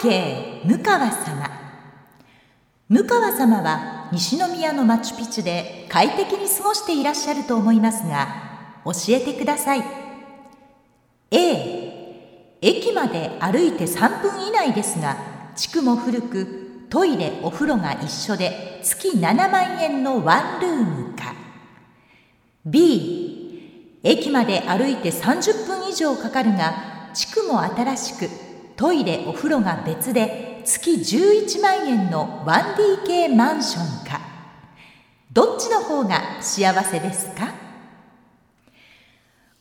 景向川様。向川様は西宮のマチュピチュで快適に過ごしていらっしゃると思いますが教えてください。A 駅まで歩いて3分以内ですが地区も古くトイレお風呂が一緒で月7万円のワンルームか。B 駅まで歩いて30分以上かかるが地区も新しくトイレお風呂が別で月11万円の 1DK マンションか。どっちの方が幸せですか？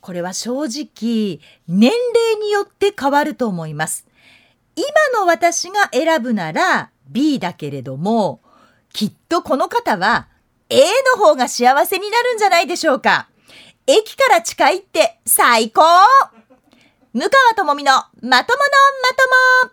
これは正直年齢によって変わると思います。今の私が選ぶなら B だけれどもきっとこの方は A の方が幸せになるんじゃないでしょうか。駅から近いって最高！向川智美のまとものまとも。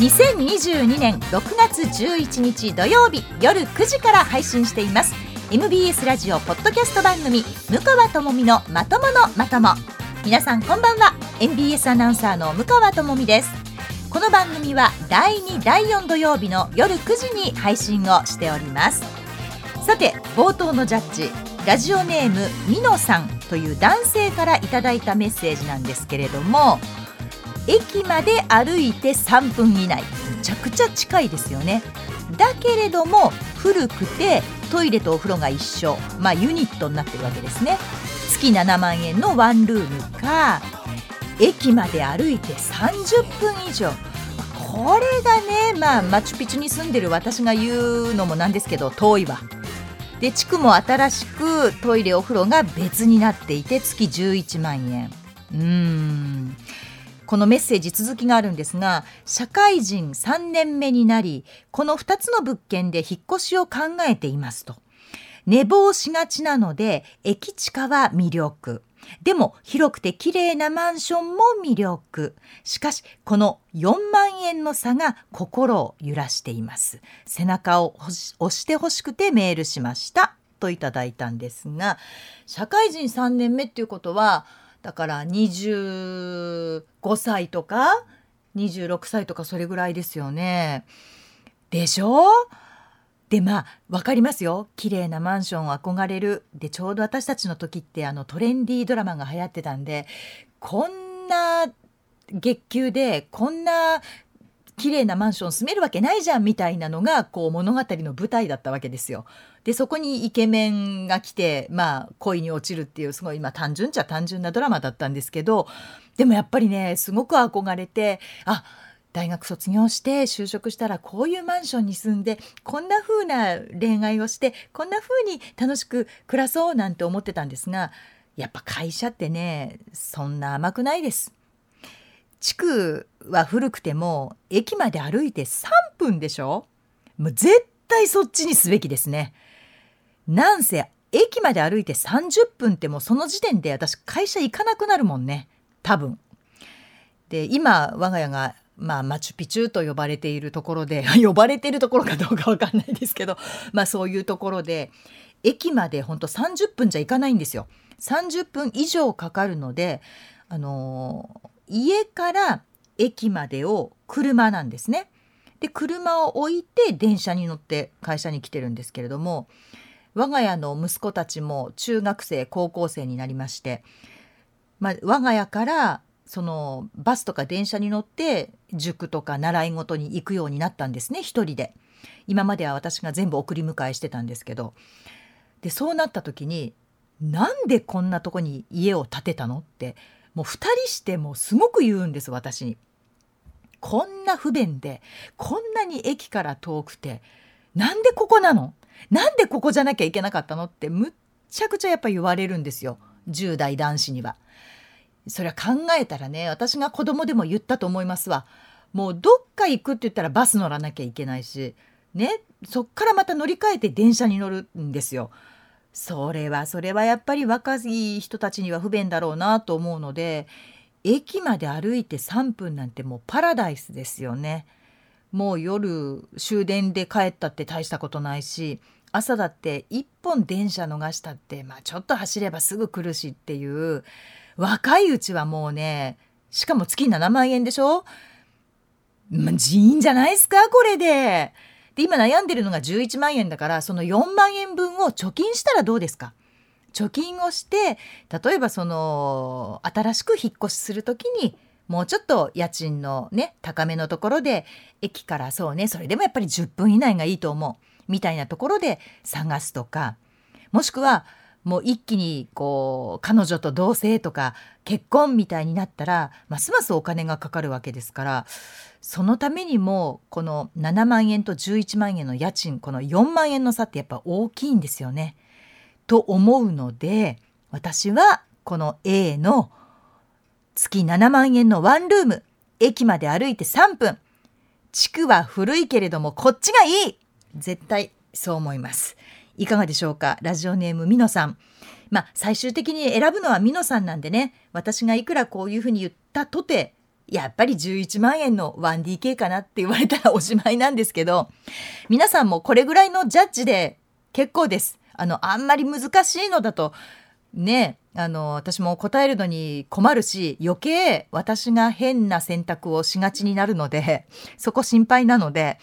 2022年6月11日土曜日夜9時から配信しています。MBS ラジオポッドキャスト番組向川智美のまとものまとも。皆さんこんばんは。MBS アナウンサーの向川智美です。この番組は第2第4土曜日の夜9時に配信をしております。さて冒頭のジャッジラジオネームみのさんという男性からいただいたメッセージなんですけれども駅まで歩いて3分以内。めちゃくちゃ近いですよね。だけれども古くてトイレとお風呂が一緒。まあユニットになってるわけですね。月7万円のワンルームか駅まで歩いて30分以上。これがねまあマチュピチュに住んでる私が言うのもなんですけど遠いわ。で地区も新しくトイレお風呂が別になっていて月11万円。うーん。このメッセージ続きがあるんですが社会人3年目になりこの2つの物件で引っ越しを考えていますと。寝坊しがちなので駅地下は魅力。でも広くて綺麗なマンションも魅力。しかしこの4万円の差が心を揺らしています。背中を押してほしくてメールしました。といただいたんですが社会人3年目っていうことはだから25歳とか26歳とかそれぐらいですよね。でしょ？でまあ分かりますよ綺麗なマンション憧れるでちょうど私たちの時ってあのトレンディードラマが流行ってたんでこんな月給でこんな綺麗なマンション住めるわけないじゃんみたいなのがこう物語の舞台だったわけですよ。でそこにイケメンが来てまあ恋に落ちるっていうすごいまあ単純っちゃ単純なドラマだったんですけどでもやっぱりねすごく憧れてあっ大学卒業して就職したらこういうマンションに住んでこんな風な恋愛をしてこんな風に楽しく暮らそうなんて思ってたんですがやっぱ会社ってねそんな甘くないです。地区は古くても駅まで歩いて3分でしょ？もう絶対そっちにすべきですね。なんせ駅まで歩いて30分ってもうその時点で私会社行かなくなるもんね多分。で今我が家がまあ、マチュピチュと呼ばれているところで 呼ばれているところかどうかわかんないですけど、まあ、そういうところで駅までほんと30分じゃ行かないんですよ。30分以上かかるので、あの家から駅までを車なんですね。で車を置いて電車に乗って会社に来てるんですけれども我が家の息子たちも中学生高校生になりまして、まあ、我が家からそのバスとか電車に乗って塾とか習い事に行くようになったんですね一人で。今までは私が全部送り迎えしてたんですけどでそうなった時になんでこんなとこに家を建てたのってもう2人してもすごく言うんです私に。こんな不便でこんなに駅から遠くてなんでここなの？なんでここじゃなきゃいけなかったの？ってむっちゃくちゃやっぱ言われるんですよ10代男子には。それは考えたらね私が子供でも言ったと思いますわ。もうどっか行くって言ったらバス乗らなきゃいけないしねそっからまた乗り換えて電車に乗るんですよ。それはそれはやっぱり若い人たちには不便だろうなと思うので駅まで歩いて3分なんてもうパラダイスですよね。もう夜終電で帰ったって大したことないし朝だって1本電車逃したって、まあ、ちょっと走ればすぐ来るしっていう若いうちはもうねしかも月7万円でしょ？まあ、人員じゃないですか？これで。で今悩んでるのが11万円だからその4万円分を貯金したらどうですか？貯金をして例えばその新しく引っ越しする時にもうちょっと家賃のね高めのところで駅からそうねそれでもやっぱり10分以内がいいと思うみたいなところで探すとかもしくはもう一気にこう彼女と同棲とか結婚みたいになったらますますお金がかかるわけですからそのためにもこの7万円と11万円の家賃この4万円の差ってやっぱ大きいんですよね。と思うので私はこの A の月7万円のワンルーム駅まで歩いて3分地区は古いけれどもこっちがいい絶対そう思います。いかがでしょうか？ラジオネームみのさん。まあ最終的に選ぶのはみのさんなんでね私がいくらこういうふうに言ったとてやっぱり11万円の 1DK かなって言われたらおしまいなんですけど皆さんもこれぐらいのジャッジで結構です。あのあんまり難しいのだとねあの私も答えるのに困るし余計私が変な選択をしがちになるのでそこ心配なので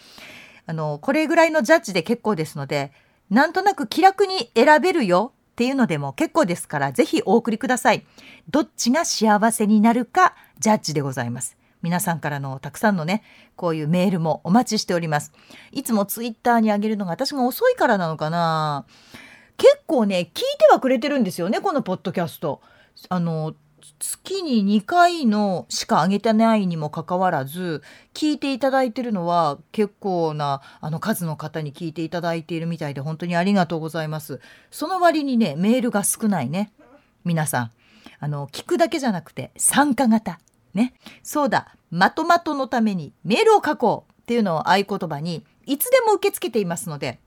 あのこれぐらいのジャッジで結構ですのでなんとなく気楽に選べるよっていうのでも結構ですからぜひお送りください。どっちが幸せになるかジャッジでございます。皆さんからのたくさんのね、こういうメールもお待ちしております。いつもツイッターに上げるのが私が遅いからなのかな結構ね、聞いてはくれてるんですよね、このポッドキャスト。あの、月に2回のしか上げてないにもかかわらず聞いていただいてるのは結構なあの数の方に聞いていただいているみたいで本当にありがとうございます。その割にねメールが少ないね。皆さん。あの聞くだけじゃなくて参加型。ね。そうだ。まとまとのためにメールを書こうっていうのを合言葉にいつでも受け付けていますので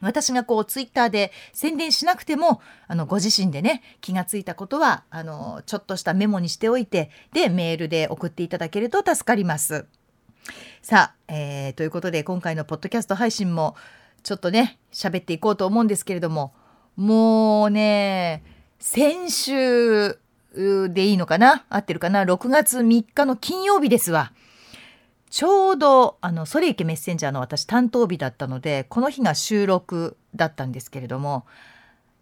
私がこうツイッターで宣伝しなくてもあのご自身でね気がついたことはあのちょっとしたメモにしておいてでメールで送っていただけると助かります。さあ、えー、ということで今回のポッドキャスト配信もちょっとね喋っていこうと思うんですけれどももうね先週でいいのかな？合ってるかな？6月3日の金曜日ですわ。ちょうどあのソレイケメッセンジャーの私担当日だったのでこの日が収録だったんですけれども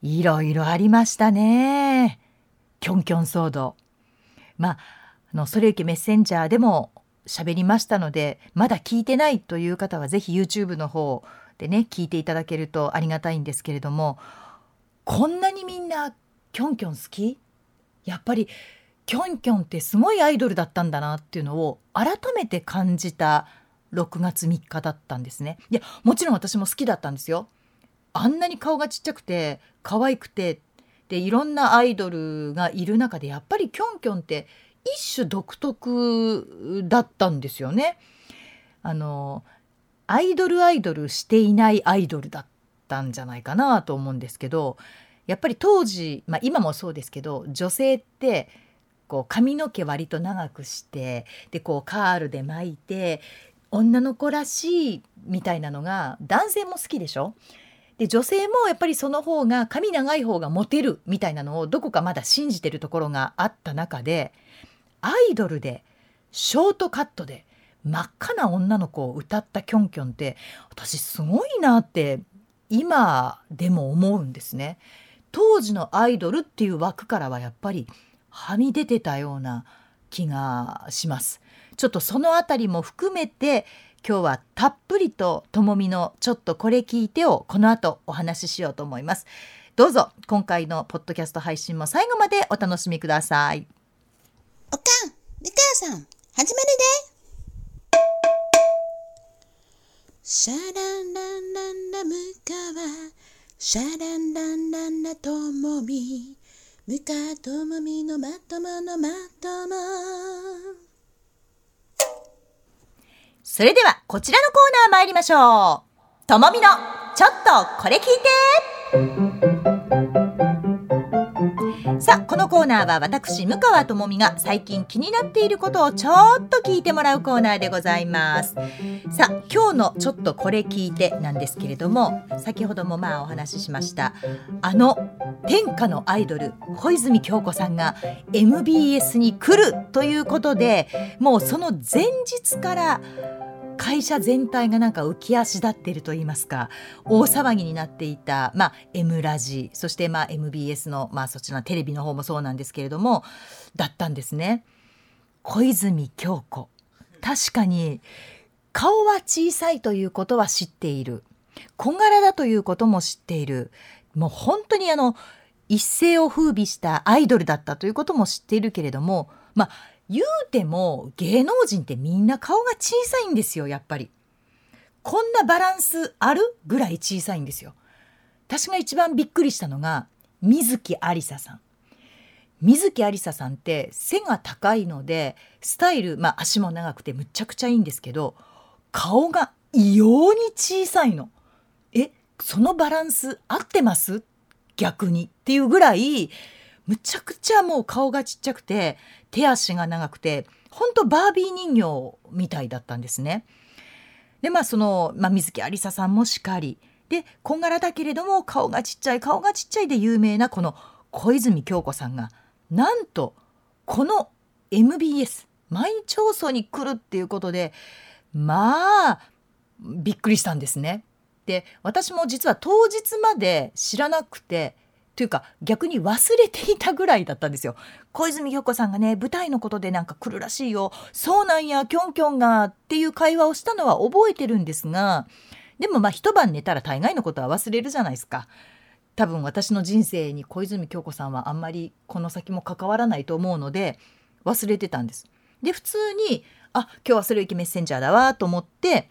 いろいろありましたね。キョンキョン騒動。まああのソレイケメッセンジャーでも喋りましたのでまだ聞いてないという方は是非 YouTube の方でね聞いていただけるとありがたいんですけれどもこんなにみんなキョンキョン好き？やっぱりキョンキョンってすごいアイドルだったんだなっていうのを改めて感じた6月3日だったんですね。いやもちろん私も好きだったんですよ。あんなに顔がちっちゃくて可愛くてでいろんなアイドルがいる中でやっぱりキョンキョンって一種独特だったんですよね。あのアイドルアイドルしていないアイドルだったんじゃないかなと思うんですけどやっぱり当時、まあ、今もそうですけど女性ってこう髪の毛割と長くしてでこうカールで巻いて女の子らしいみたいなのが男性も好きでしょ？で女性もやっぱりその方が髪長い方がモテるみたいなのをどこかまだ信じてるところがあった中でアイドルでショートカットで真っ赤な女の子を歌ったキョンキョンって私すごいなって今でも思うんですね。当時のアイドルっていう枠からはやっぱりはみ出てたような気がします。ちょっとそのあたりも含めて今日はたっぷりとともみのちょっとこれ聞いてをこの後お話ししようと思います。どうぞ今回のポッドキャスト配信も最後までお楽しみください。おかん、みかさん、始めるで。シャランランランラムカワ、シャランランランラともみ。向かともみのまとものまとも。それではこちらのコーナー参りましょう。ともみのちょっとこれ聞いて。さあこのコーナーは私向川智美が最近気になっていることをちょっと聞いてもらうコーナーでございます。さあ今日のちょっとこれ聞いてなんですけれども先ほどもまあお話ししましたあの天下のアイドル小泉京子さんが MBS に来るということでもうその前日から会社全体がなんか浮き足立っていると言いますか大騒ぎになっていた、まあ、M ラジそして MBS の、まあ、そちらのテレビの方もそうなんですけれどもだったんですね。小泉京子。確かに顔は小さいということは知っている。小柄だということも知っている。もう本当にあの一世を風靡したアイドルだったということも知っているけれどもまあ言うても芸能人ってみんな顔が小さいんですよやっぱり。こんなバランスあるぐらい小さいんですよ。私が一番びっくりしたのが水木有沙さん。水木有沙さんって背が高いのでスタイル、まあ、足も長くてむちゃくちゃいいんですけど顔が異様に小さいの。えそのバランス合ってます？逆にっていうぐらいむちゃくちゃもう顔がちっちゃくて手足が長くてほんとバービー人形みたいだったんですね。でまあその、まあ、水木有沙さんもしかりでこんがらだけれども顔がちっちゃい顔がちっちゃいで有名なこの小泉京子さんがなんとこの MBS 毎日放送に来るっていうことでまあびっくりしたんですね。で私も実は当日まで知らなくてというか逆に忘れていたぐらいだったんですよ。小泉京子さんがね舞台のことでなんか来るらしいよそうなんやキョンキョンがっていう会話をしたのは覚えてるんですがでもまあ一晩寝たら大概のことは忘れるじゃないですか。多分私の人生に小泉京子さんはあんまりこの先も関わらないと思うので忘れてたんです。で普通にあ今日はそれゆきメッセンジャーだわと思って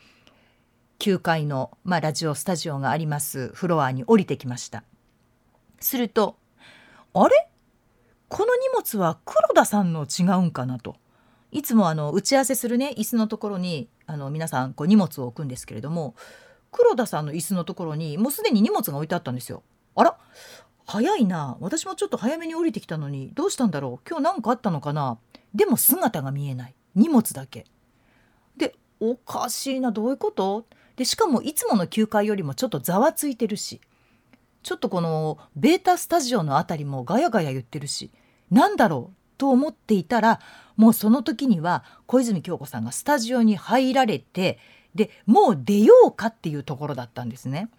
9階の、まあ、ラジオスタジオがありますフロアに降りてきました。するとあれ？この荷物は黒田さんの違うんかなと。いつもあの打ち合わせするね椅子のところにあの皆さんこう荷物を置くんですけれども黒田さんの椅子のところにもうすでに荷物が置いてあったんですよ。あら？早いな。私もちょっと早めに降りてきたのにどうしたんだろう？今日何かあったのかな？でも姿が見えない。荷物だけ。でおかしいな。どういうこと？でしかもいつもの9階よりもちょっとざわついてるし。ちょっとこのベータスタジオの辺りもガヤガヤ言ってるしなんだろうと思っていたらもうその時には小泉京子さんがスタジオに入られてでもう出ようかっていうところだったんですね。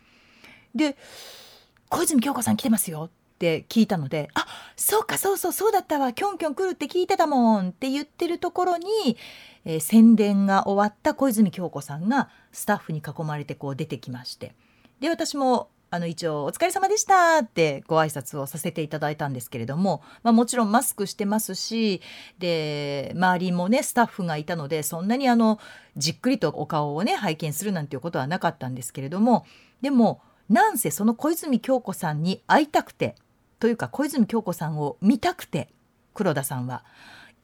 で「小泉京子さん来てますよ」って聞いたので「あそうかそうそうそうだったわキョンキョン来るって聞いてたもん」って言ってるところに、えー、宣伝が終わった小泉京子さんがスタッフに囲まれてこう出てきましてで私もあの一応お疲れ様でしたってご挨拶をさせていただいたんですけれども、まあ、もちろんマスクしてますしで周りもねスタッフがいたのでそんなにあのじっくりとお顔をね拝見するなんていうことはなかったんですけれどもでもなんせその小泉京子さんに会いたくてというか小泉京子さんを見たくて黒田さんは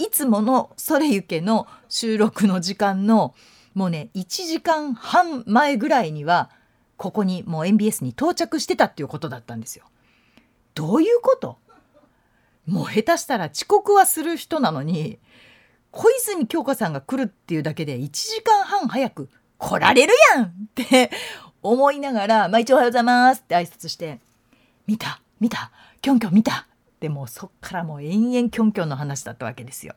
いつもの「それゆけ」の収録の時間のもうね1時間半前ぐらいにはここにもう MBS に到着してたっていうことだったんですよ。どういうこと？もう下手したら遅刻はする人なのに小泉京子さんが来るっていうだけで1時間半早く来られるやんって思いながら「まあ、一応おはようございます」って挨拶して「見た見たキョンキョン見た」でもそっからもう延々キョンキョンの話だったわけですよ。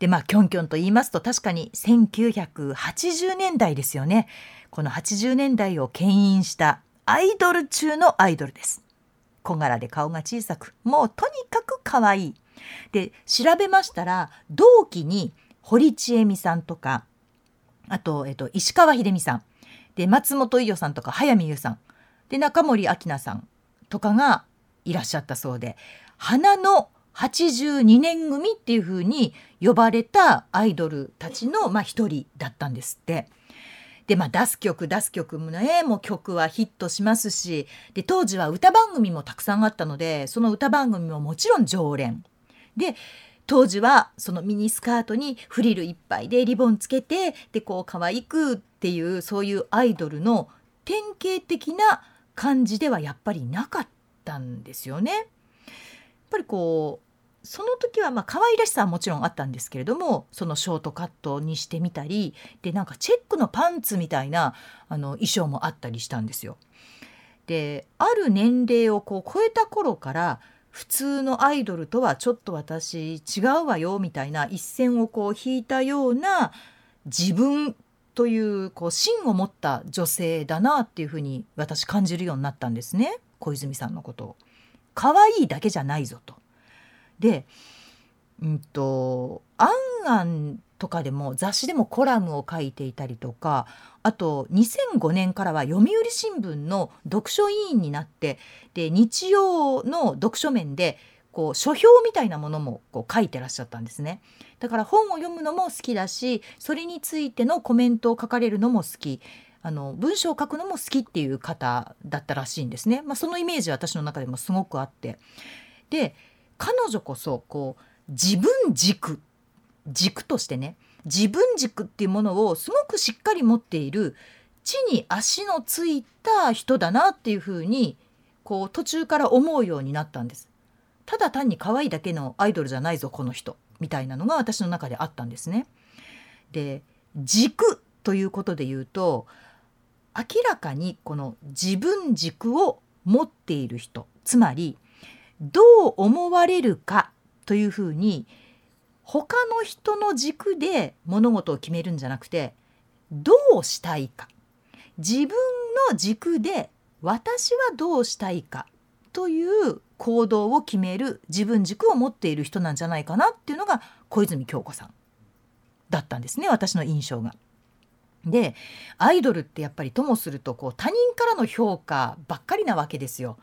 でまあキョンキョンと言いますと確かに1980年代ですよね。この80年代を牽引したアイドル中のアイドルです。小柄で顔が小さく、もうとにかく可愛い。で、調べましたら、同期に堀ちえみさんとか、あと、えっと、石川秀美さん、で、松本伊代さんとか、早見優さん、で、中森明菜さんとかがいらっしゃったそうで、花の82年組っていう風に呼ばれたアイドルたちの、一人だったんですって。でまあ出す曲出す曲もねもう曲はヒットしますしで当時は歌番組もたくさんあったのでその歌番組ももちろん常連で当時はそのミニスカートにフリルいっぱいでリボンつけてでこう可愛くっていうそういうアイドルの典型的な感じではやっぱりなかったんですよね。ぱりこうその時はまあ可愛らしさはもちろんあったんですけれどもそのショートカットにしてみたりでなんかチェックのパンツみたいなあの衣装もあったりしたんですよ。である年齢をこう超えた頃から普通のアイドルとはちょっと私違うわよみたいな一線をこう引いたような自分というこう芯を持った女性だなっていうふうに私感じるようになったんですね小泉さんのことを。可愛いだけじゃないぞと。で、うんと、アンアンとかでも雑誌でもコラムを書いていたりとかあと2005年からは読売新聞の読書委員になってで日曜の読書面でこう書評みたいなものもこう書いてらっしゃったんですねだから本を読むのも好きだしそれについてのコメントを書かれるのも好きあの文章を書くのも好きっていう方だったらしいんですね、まあ、そのイメージは私の中でもすごくあってで彼女こそこう自分軸軸としてね自分軸っていうものをすごくしっかり持っている地に足のついた人だなっていうふうにこう途中から思うようになったんです。ただ単に可愛いだけのアイドルじゃないぞこの人みたいなのが私の中であったんですね。で軸ということで言うと明らかにこの自分軸を持っている人つまりどう思われるかというふうに他の人の軸で物事を決めるんじゃなくてどうしたいか自分の軸で私はどうしたいかという行動を決める自分軸を持っている人なんじゃないかなっていうのが小泉京子さんだったんですね私の印象が。でアイドルってやっぱりともするとこう他人からの評価ばっかりなわけですよ。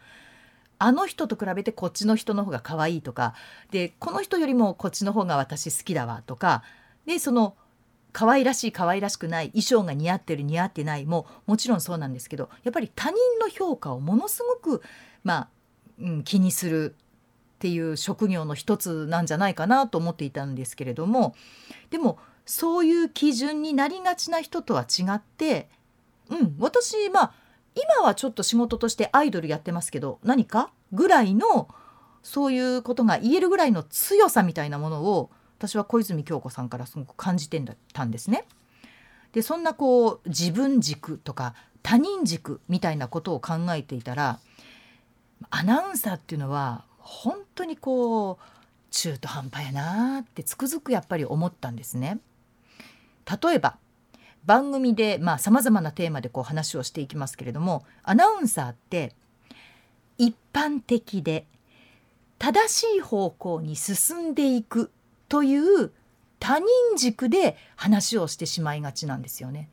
あの人と比べてこっちの人の方が可愛いとかでこの人よりもこっちの方が私好きだわとかでその可愛らしい可愛らしくない衣装が似合ってる似合ってないももちろんそうなんですけどやっぱり他人の評価をものすごくまあ、うん、気にするっていう職業の一つなんじゃないかなと思っていたんですけれどもでもそういう基準になりがちな人とは違ってうん私まあ今はちょっと仕事としてアイドルやってますけど何かぐらいのそういうことが言えるぐらいの強さみたいなものを私は小泉京子さんからすごく感じてたんですね。でそんなこう自分軸とか他人軸みたいなことを考えていたらアナウンサーっていうのは本当にこう中途半端やなってつくづくやっぱり思ったんですね。例えば番組でさまざ、まなテーマでこう話をしていきますけれどもアナウンサーって一般的で正しい方向に進んでいくという他人軸で話をしてしまいがちなんですよね。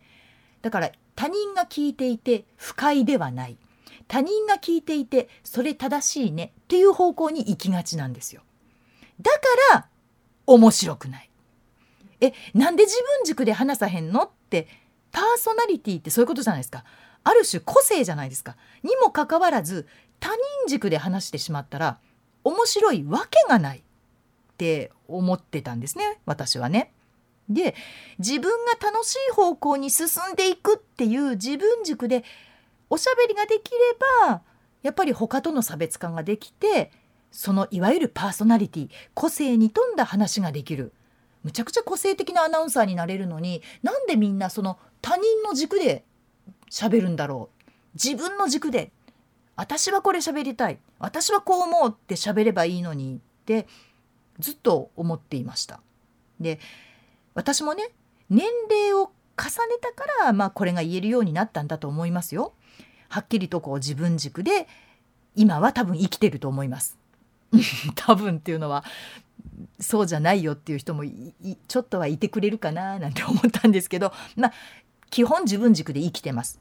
だから他人が聞いていて不快ではない他人が聞いていてそれ正しいねっていう方向に行きがちなんですよ。だから面白くない。えなんで自分軸で話さへんの？ってパーソナリティってそういうことじゃないですか。ある種個性じゃないですか。にもかかわらず他人軸で話してしまったら面白いわけがないって思ってたんですね私はね。で自分が楽しい方向に進んでいくっていう自分軸でおしゃべりができればやっぱり他との差別化ができてそのいわゆるパーソナリティ個性に富んだ話ができる。むちゃくちゃ個性的なアナウンサーになれるのになんでみんなその他人の軸で喋るんだろう？自分の軸で私はこれ喋りたい私はこう思うって喋ればいいのにってずっと思っていました。で私もね年齢を重ねたからまあこれが言えるようになったんだと思いますよ。はっきりとこう自分軸で今は多分生きてると思います。多分っていうのはそうじゃないよっていう人もちょっとはいてくれるかななんて思ったんですけど まあ基本自分軸で生きてます。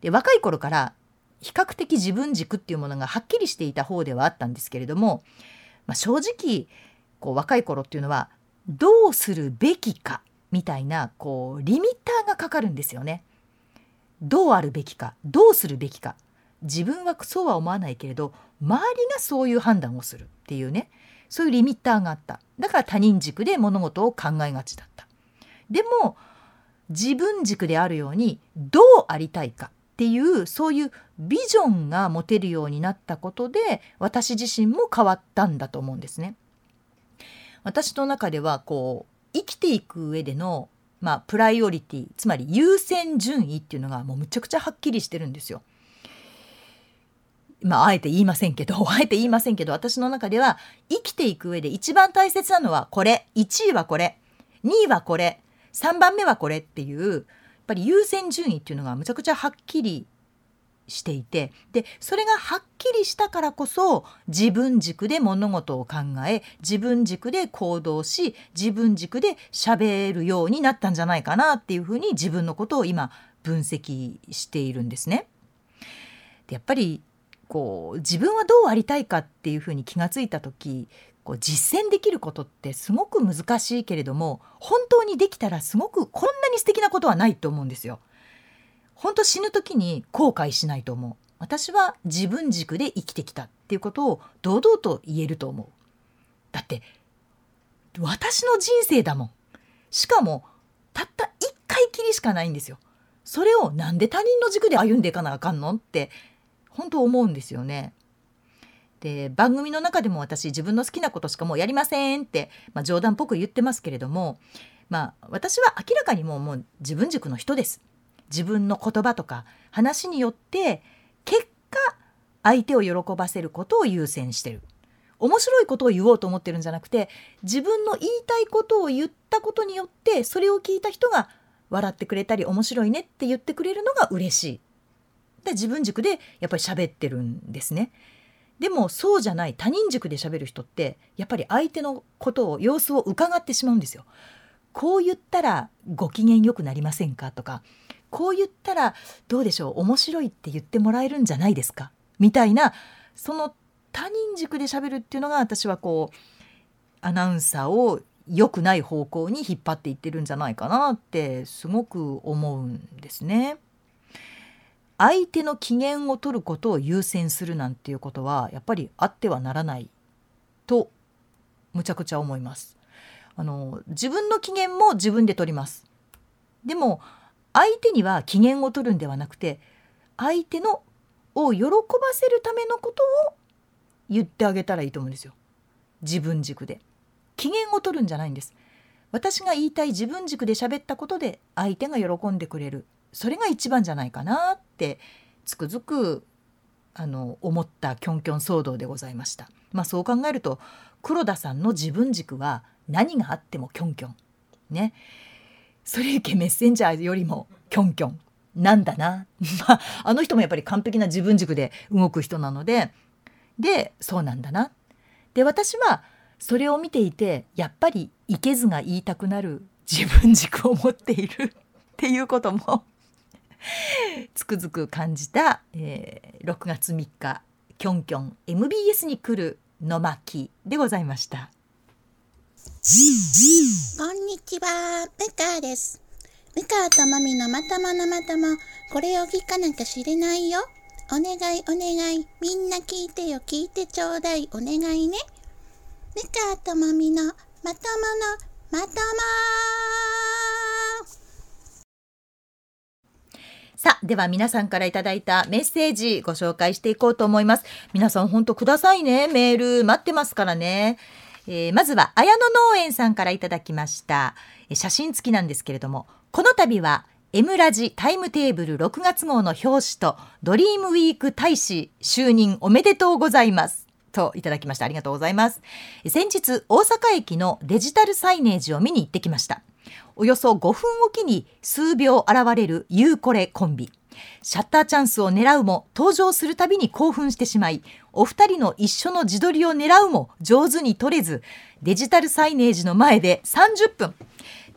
で若い頃から比較的自分軸っていうものがはっきりしていた方ではあったんですけれども、まあ、正直こう若い頃っていうのはどうするべきかみたいなこうリミッターがかかるんですよね。どうあるべきかどうするべきか自分はそうは思わないけれど周りがそういう判断をするっていうねそういうリミッターがあっただから他人軸で物事を考えがちだったでも自分軸であるようにどうありたいかっていうそういうビジョンが持てるようになったことで私自身も変わったんだと思うんですね。私の中ではこう生きていく上でのまあ、プライオリティつまり優先順位っていうのがもうむちゃくちゃはっきりしてるんですよ。まあ、あえて言いませんけど、あえて言いませんけど、私の中では生きていく上で一番大切なのはこれ、1位はこれ、2位はこれ、3番目はこれっていう、やっぱり優先順位っていうのがむちゃくちゃはっきりしていて、で、それがはっきりしたからこそ自分軸で物事を考え、自分軸で行動し、自分軸で喋るようになったんじゃないかなっていうふうに自分のことを今分析しているんですね。でやっぱりこう自分はどうありたいかっていうふうに気がついた時こう実践できることってすごく難しいけれども本当にできたらすごくこんなに素敵なことはないと思うんですよ。本当死ぬ時に後悔しないと思う。私は自分軸で生きてきたっていうことを堂々と言えると思う。だって私の人生だもん。しかもたった一回きりしかないんですよ。それをなんで他人の軸で歩んでいかなあかんのって本当思うんですよね。で番組の中でも私自分の好きなことしかもうやりませんって、まあ、冗談っぽく言ってますけれども、まあ、私は明らかにもうもう自分軸の人です。自分の言葉とか話によって結果相手を喜ばせることを優先してる。面白いことを言おうと思ってるんじゃなくて自分の言いたいことを言ったことによってそれを聞いた人が笑ってくれたり面白いねって言ってくれるのが嬉しい。で自分軸でやっぱり喋ってるんですね。でもそうじゃない他人軸で喋る人ってやっぱり相手のことを様子を伺ってしまうんですよ。こう言ったらご機嫌よくなりませんかとかこう言ったらどうでしょう面白いって言ってもらえるんじゃないですかみたいなその他人軸で喋るっていうのが私はこうアナウンサーを良くない方向に引っ張っていってるんじゃないかなってすごく思うんですね。相手の機嫌を取ることを優先するなんていうことはやっぱりあってはならないとむちゃくちゃ思います。あの自分の機嫌も自分で取ります。でも相手には機嫌を取るんではなくて相手のを喜ばせるためのことを言ってあげたらいいと思うんですよ。自分軸で。機嫌を取るんじゃないんです。私が言いたい自分軸で喋ったことで相手が喜んでくれる。それが一番じゃないかなってつくづくあの思ったキョンキョン騒動でございました。まあそう考えると黒田さんの自分軸は何があってもキョンキョン。ね。それゆけメッセンジャーよりもキョンキョンなんだな。まあ、あの人もやっぱり完璧な自分軸で動く人なので、で、そうなんだな。で、私はそれを見ていて、やっぱりいけずが言いたくなる自分軸を持っているっていうことも つくづく感じた、えー、6月3日、キョンキョン MBS に来るの巻でございました。こんにちは、ムカです。ムカとマミのまとものまとも、これを聞かなきゃ知れないよ。お願いお願い、みんな聞いてよ、聞いてちょうだい、お願いね。ムカとマミのまとものまともさあ、では皆さんからいただいたメッセージご紹介していこうと思います。皆さん本当くださいね。メール待ってますからね。えー、まずは綾野農園さんからいただきました写真付きなんですけれどもこの度は M ラジタイムテーブル6月号の表紙とドリームウィーク大使就任おめでとうございますといただきましたありがとうございます先日大阪駅のデジタルサイネージを見に行ってきましたおよそ5分おきに数秒現れるユーコレコンビシャッターチャンスを狙うも登場するたびに興奮してしまいお二人の一緒の自撮りを狙うも上手に撮れずデジタルサイネージの前で30分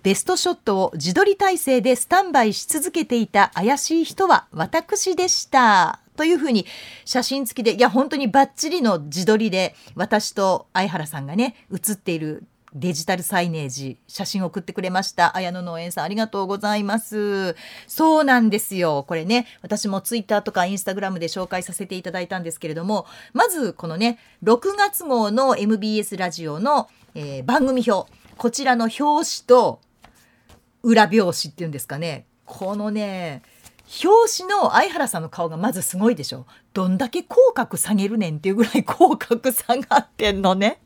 ベストショットを自撮り体制でスタンバイし続けていた怪しい人は私でした。というふうに写真付きでいや本当にバッチリの自撮りで私と相原さんがね写っているデジタルサイネージ写真を送ってくれました。綾野農園さんありがとうございます。そうなんですよ。これね私もツイッターとかインスタグラムで紹介させていただいたんですけれどもまずこのね6月号の MBS ラジオの、えー、番組表こちらの表紙と裏表紙っていうんですかね。このね表紙の相原さんの顔がまずすごいでしょ。どんだけ口角下げるねんっていうぐらい口角下がってんのね。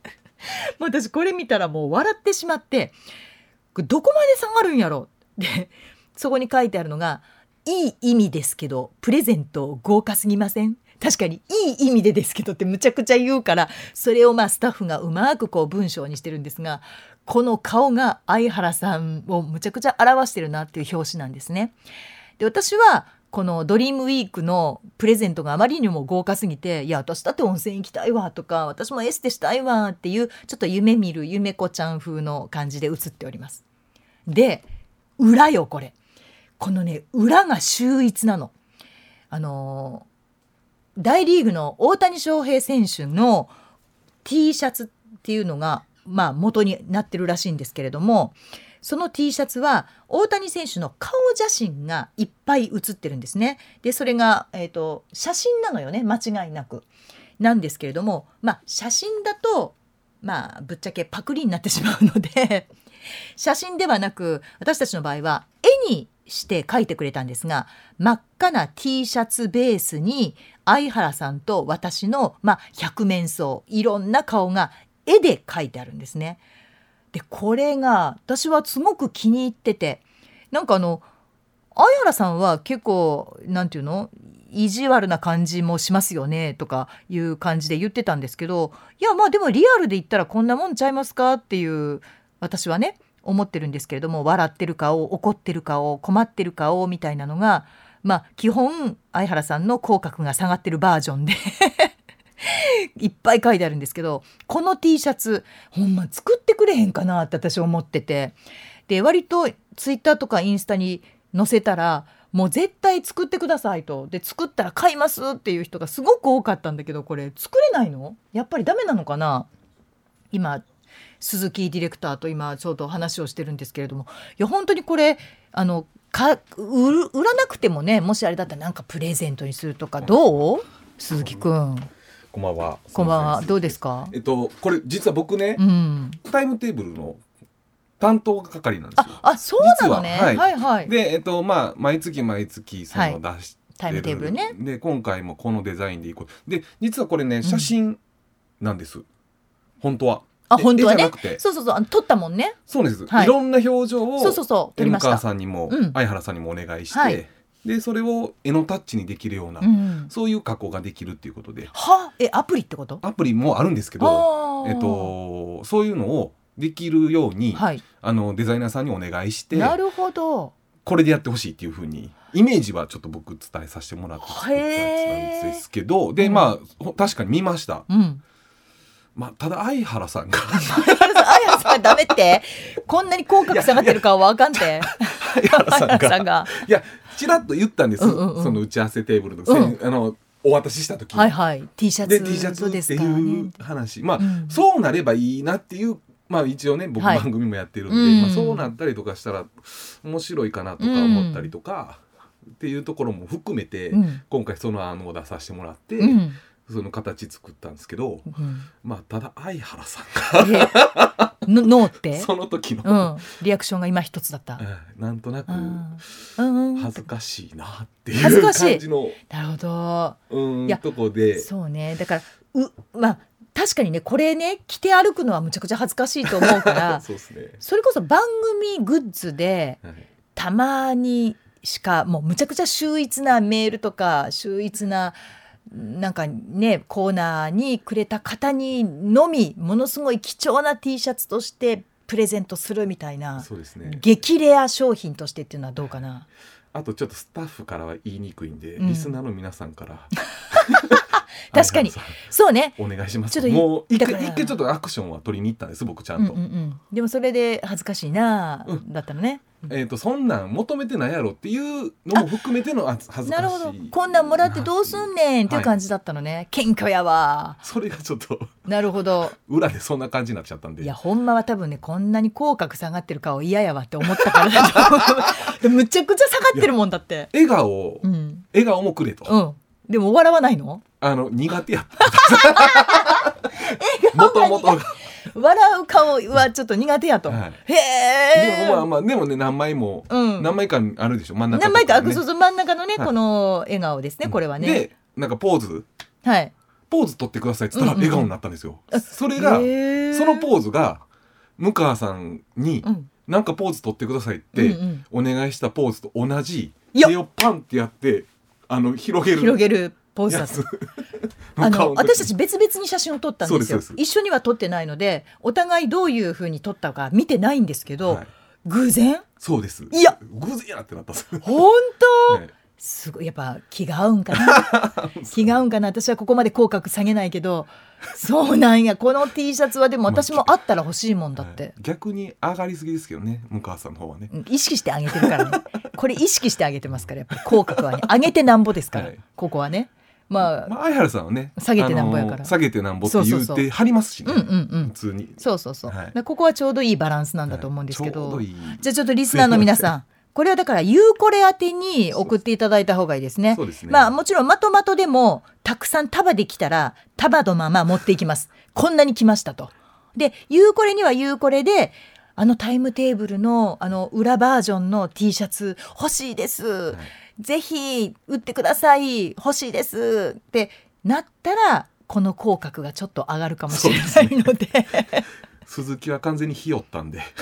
も う私これ見たらもう笑ってしまってどこまで下がるんやろ？でそこに書いてあるのが「いい意味ですけどプレゼント豪華すぎません?」確かにいい意味でですけどってむちゃくちゃ言うからそれをまあスタッフがうまくこう文章にしてるんですがこの顔が相原さんをむちゃくちゃ表してるなっていう表紙なんですね。で私はこのドリームウィークのプレゼントがあまりにも豪華すぎて「いや私だって温泉行きたいわ」とか「私もエステしたいわ」っていうちょっと夢見る夢子ちゃん風の感じで写っております。で裏よこれこのね裏が秀逸なの。あの大リーグの大谷翔平選手の T シャツっていうのがまあ元になってるらしいんですけれどもその T シャツは大谷選手の顔写真がいっぱい写ってるんですね。でそれが、えーと、写真なのよね間違いなく。なんですけれどもまあ写真だとまあぶっちゃけパクリになってしまうので 写真ではなく私たちの場合は絵にして描いてくれたんですが真っ赤な T シャツベースに相原さんと私の、まあ、百面相いろんな顔が絵で描いてあるんですね。でこれが私はすごく気に入ってて。なんかあの相原さんは結構なんていうの？意地悪な感じもしますよねとかいう感じで言ってたんですけど。いやまあでもリアルで言ったらこんなもんちゃいますかっていう私はね思ってるんですけれども。笑ってる顔怒ってる顔困ってる顔みたいなのがまあ基本相原さんの口角が下がってるバージョンで。いっぱい書いてあるんですけどこの T シャツほんま作ってくれへんかなって私思ってて。で割とツイッターとかインスタに載せたらもう絶対作ってくださいと。で作ったら買いますっていう人がすごく多かったんだけどこれ作れないの？やっぱりダメなのかな？今鈴木ディレクターと今ちょうど話をしてるんですけれども。いや本当にこれあのか売らなくてもねもしあれだったらなんかプレゼントにするとかどう？鈴木くん。こんばんは。こんばんは。どうですか？えっと、これ実は僕ね、うん、タイムテーブルの担当係なんですよ。あ、あそうなのね。はい、はい、はい、で、えっと、まあ、毎月毎月、その出しタイムテーブルね。で、今回もこのデザインでいこう。で、実はこれね、写真なんです。うん、本当は。あ本当はね？そうそうそう撮ったもんねそうです、はい、いろんな表情をそうそうそう撮りましたさんにも、うん、相原さんにもお願いして、はい、でそれを絵のタッチにできるような、うん、そういう加工ができるっていうことで。は？えアプリってこと？アプリもあるんですけど、えっと、そういうのをできるように、はい、あのデザイナーさんにお願いしてなるほど。これでやってほしいっていうふうにイメージはちょっと僕伝えさせてもらって作ったやつなんですけどでまあ確かに見ました。うん。まあ、ただ相原さんが。相原さんダメって？こんなに口角下がってるかは分かんて相原さんが。いやちらっと言ったんです、うんうんうん、その打ち合わせテーブルの,、うん、あのお渡しした時。はいはい。T シャツで T シャツっていう話、まあ、うん、そうなればいいなっていうまあ一応ね僕番組もやってるんで、はい、まあ、そうなったりとかしたら面白いかなとか思ったりとか、っていうところも含めて、今回その案を出させてもらって、その形作ったんですけど、うん、まあただ相原さんがノーって？その時の、うん、リアクションが今一つだった、うん、なんとなく恥ずかしいなっていう感じのなるほど。うんとこで。そうね。だからうまあ確かにねこれね着て歩くのはむちゃくちゃ恥ずかしいと思うから そうす、ね、それこそ番組グッズで、はい、たまにしかもうむちゃくちゃ秀逸なメールとか秀逸ななんかねコーナーにくれた方にのみものすごい貴重な T シャツとしてプレゼントするみたいなそうです、ね、激レア商品としてっていうのはどうかな？あとちょっとスタッフからは言いにくいんで、うん、リスナーの皆さんから 確かに。そうね。お願いします。ちょっともう一回一回ちょっとアクションは取りに行ったんです僕ちゃんと、うんうんうん、でもそれで恥ずかしいな、うん、だったのね。えーと、そんなん求めてないやろっていうのも含めての恥ずかしい。なるほど。こんなんもらってどうすんねんっていう感じだったのね、はい、謙虚やわ。それがちょっと。なるほど。裏でそんな感じになっちゃったんで。いやほんまは多分ねこんなに口角下がってる顔嫌やわって思ったから むちゃくちゃ下がってるもんだって。笑顔、うん、笑顔もくれと、うん、でも笑わないの？あの苦手やもともと笑う顔はちょっと苦手やと、はい。へえ。でもまあまあでもね何枚も、うん。何枚かあるでしょ真ん中何枚か、あねそうそう真ん中のね、はい。この笑顔ですねこれはね。でなんかポーズ。はい。ポーズ取ってくださいって言ったらうんうんうん。笑顔になったんですよ、それがそのポーズが向川さんにうん。なんかポーズ取ってくださいっうんうてん。お願いしたポーズと同じ手をパンってやってあの広げる。広げるポーズだったやつあの私たち別々に写真を撮ったんですよ。一緒には撮ってないのでお互いどういうふうに撮ったか見てないんですけど、はい。偶然？そうです。いや。偶然やってなったんです。本当、はいすごいやっぱ気が合うんかな。気が合うんかな。私はここまで口角下げないけどそうなんや。この T シャツはでも私もあったら欲しいもんだって、はい。逆に上がりすぎですけどね。向川さんの方はね。うん意識してあげてるからね。これ意識してあげてますからやっぱり口角はね。上げてなんぼですから、はい。ここはね。まあ、まあ相原さんはね下げてなんぼやから。下げてなんぼって言そうてはりますしね。普通に。そうそうそう、はい。ここはちょうどいいバランスなんだと思うんですけど、はい。ちょうどいい。じゃあちょっとリスナーの皆さんこれはだからゆうこれ宛てに送っていただいた方がいいですね。そうですねまあもちろんまとまとでもたくさん束できたら束のまま持っていきます。こんなに来ましたと。でゆうこれにはゆうこれであのタイムテーブルのあの裏バージョンの T シャツ欲しいです。ぜひ売ってください欲しいですってなったらこの口角がちょっと上がるかもしれないので。鈴木は完全にひよったんで。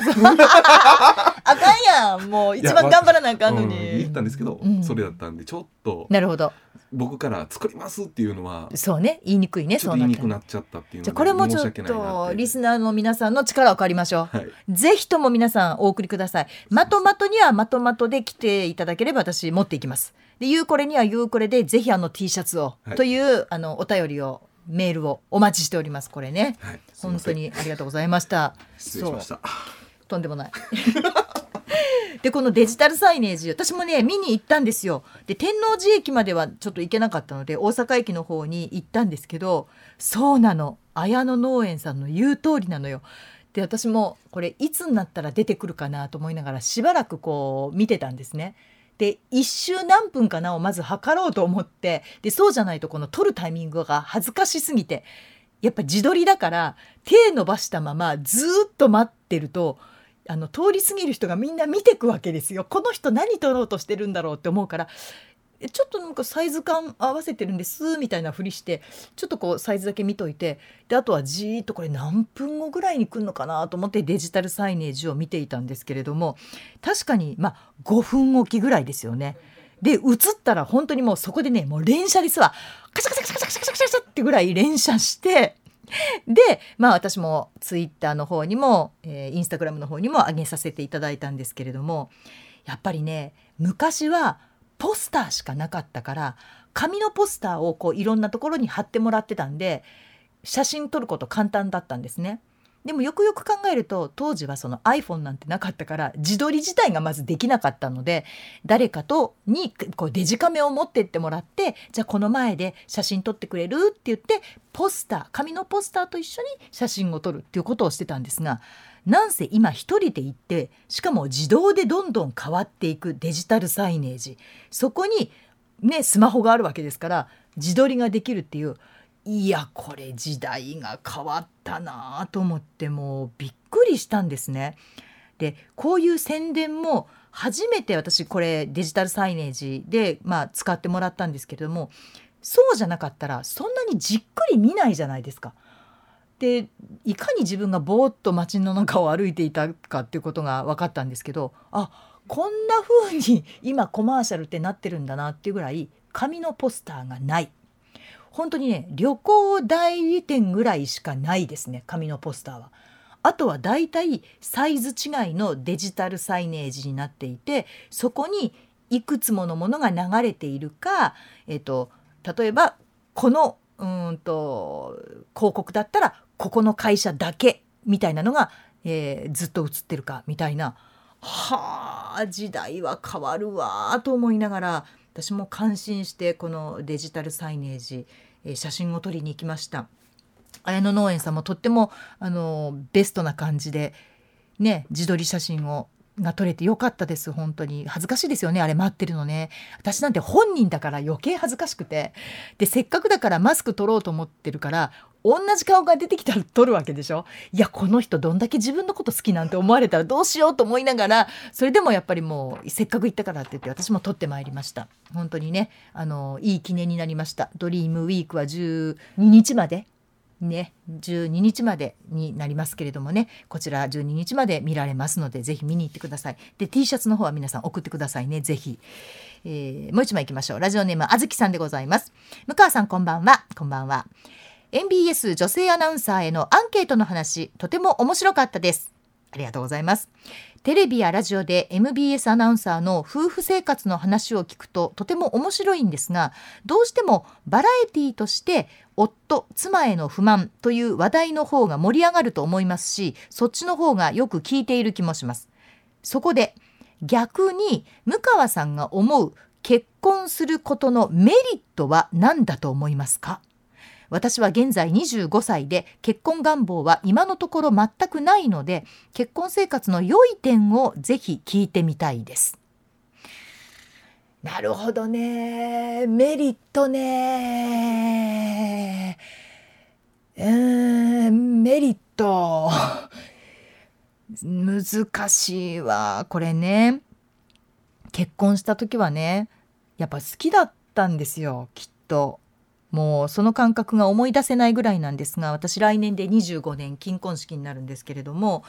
あかんやん。もう一番頑張らなあかんのに、うん言ったんですけど、うん。それだったんでちょっとなるほど。僕から作りますっていうのはそうね。言いにくいねちょっと言いにくくそうなっちゃったっていうのじゃこれもちょっとリスナーの皆さんの力を借りましょう、はい。ぜひとも皆さんお送りください。まとまとにはまとまとで来ていただければ私持っていきます。でゆうこれにはゆうこれでぜひあの T シャツを、はい。というあのお便りをメールをお待ちしておりますこれね、はい本当にありがとうございました。失礼しました。とんでもない。でこのデジタルサイネージ私もね見に行ったんですよ。で天王寺駅まではちょっと行けなかったので大阪駅の方に行ったんですけどそうなの。綾野農園さんの言う通りなのよ。で私もこれいつになったら出てくるかなと思いながらしばらくこう見てたんですねで一周何分かなをまず測ろうと思ってでそうじゃないとこの撮るタイミングが恥ずかしすぎてやっぱ自撮りだから手伸ばしたままずっと待ってるとあの通り過ぎる人がみんな見てくわけですよ。この人何撮ろうとしてるんだろうって思うからちょっとなんかサイズ感合わせてるんですみたいなふりしてちょっとこうサイズだけ見といてであとはじーっとこれ何分後ぐらいに来るのかなと思ってデジタルサイネージを見ていたんですけれども確かにまあ5分おきぐらいですよね。で映ったら本当にもうそこでねもう連写ですわカシャカシャカシャカシャカシャカシャってぐらい連写してでまあ私もツイッターの方にも、えーインスタグラムの方にも上げさせていただいたんですけれどもやっぱりね昔はポスターしかなかったから紙のポスターをこういろんなところに貼ってもらってたんで写真撮ること簡単だったんですね。でもよくよく考えると当時はその iPhone なんてなかったから自撮り自体がまずできなかったので誰かとにこうデジカメを持ってってもらってじゃあこの前で写真撮ってくれるって言ってポスター紙のポスターと一緒に写真を撮るっていうことをしてたんですがなんせ今一人で行ってしかも自動でどんどん変わっていくデジタルサイネージ。そこにねスマホがあるわけですから自撮りができるっていういやこれ時代が変わったなあと思ってもうびっくりしたんですね。でこういう宣伝も初めて私これデジタルサイネージで、まあ、使ってもらったんですけれどもそうじゃなかったらそんなにじっくり見ないじゃないですか。でいかに自分がぼーっと街の中を歩いていたかっていうことが分かったんですけどあこんな風に今コマーシャルってなってるんだなっていうぐらい紙のポスターがない。本当にね旅行代理店ぐらいしかないですね紙のポスターは。あとはだいたいサイズ違いのデジタルサイネージになっていてそこにいくつものものが流れているか、えっと、例えばこのうんと広告だったらここの会社だけみたいなのが、えーずっと映ってるかみたいなはあ時代は変わるわと思いながら私も感心してこのデジタルサイネージ、えー写真を撮りに行きました。綾野農園さんもとってもあのベストな感じでね自撮り写真をが取れてよかったです。本当に。恥ずかしいですよねあれ待ってるのね。私なんて本人だから余計恥ずかしくて。でせっかくだからマスク取ろうと思ってるから同じ顔が出てきたら撮るわけでしょ？いやこの人どんだけ自分のこと好きなんて思われたらどうしようと思いながらそれでもやっぱりもうせっかく行ったからって言って私も撮ってまいりました。本当にねあのいい記念になりました。ドリームウィークは12日まで。ね12日までになりますけれどもね。こちら12日まで見られますのでぜひ見に行ってください。で T シャツの方は皆さん送ってくださいね。ぜひ、えー、もう一枚いきましょう。ラジオネームあずきさんでございます。向川さんこんばんは。こんばんは。MBS 女性アナウンサーへのアンケートの話とても面白かったです。ありがとうございます。テレビやラジオで MBS アナウンサーの夫婦生活の話を聞くととても面白いんですがどうしてもバラエティーとして夫妻への不満という話題の方が盛り上がると思いますしそっちの方がよく聞いている気もします。そこで逆に向川さんが思う結婚することのメリットは何だと思いますか？私は現在25歳で結婚願望は今のところ全くないので結婚生活の良い点をぜひ聞いてみたいです。なるほどね。メリットね。うんメリット。難しいわ。これね。結婚した時はねやっぱ好きだったんですよきっと。もうその感覚が思い出せないぐらいなんですが私来年で25年金婚式になるんですけれども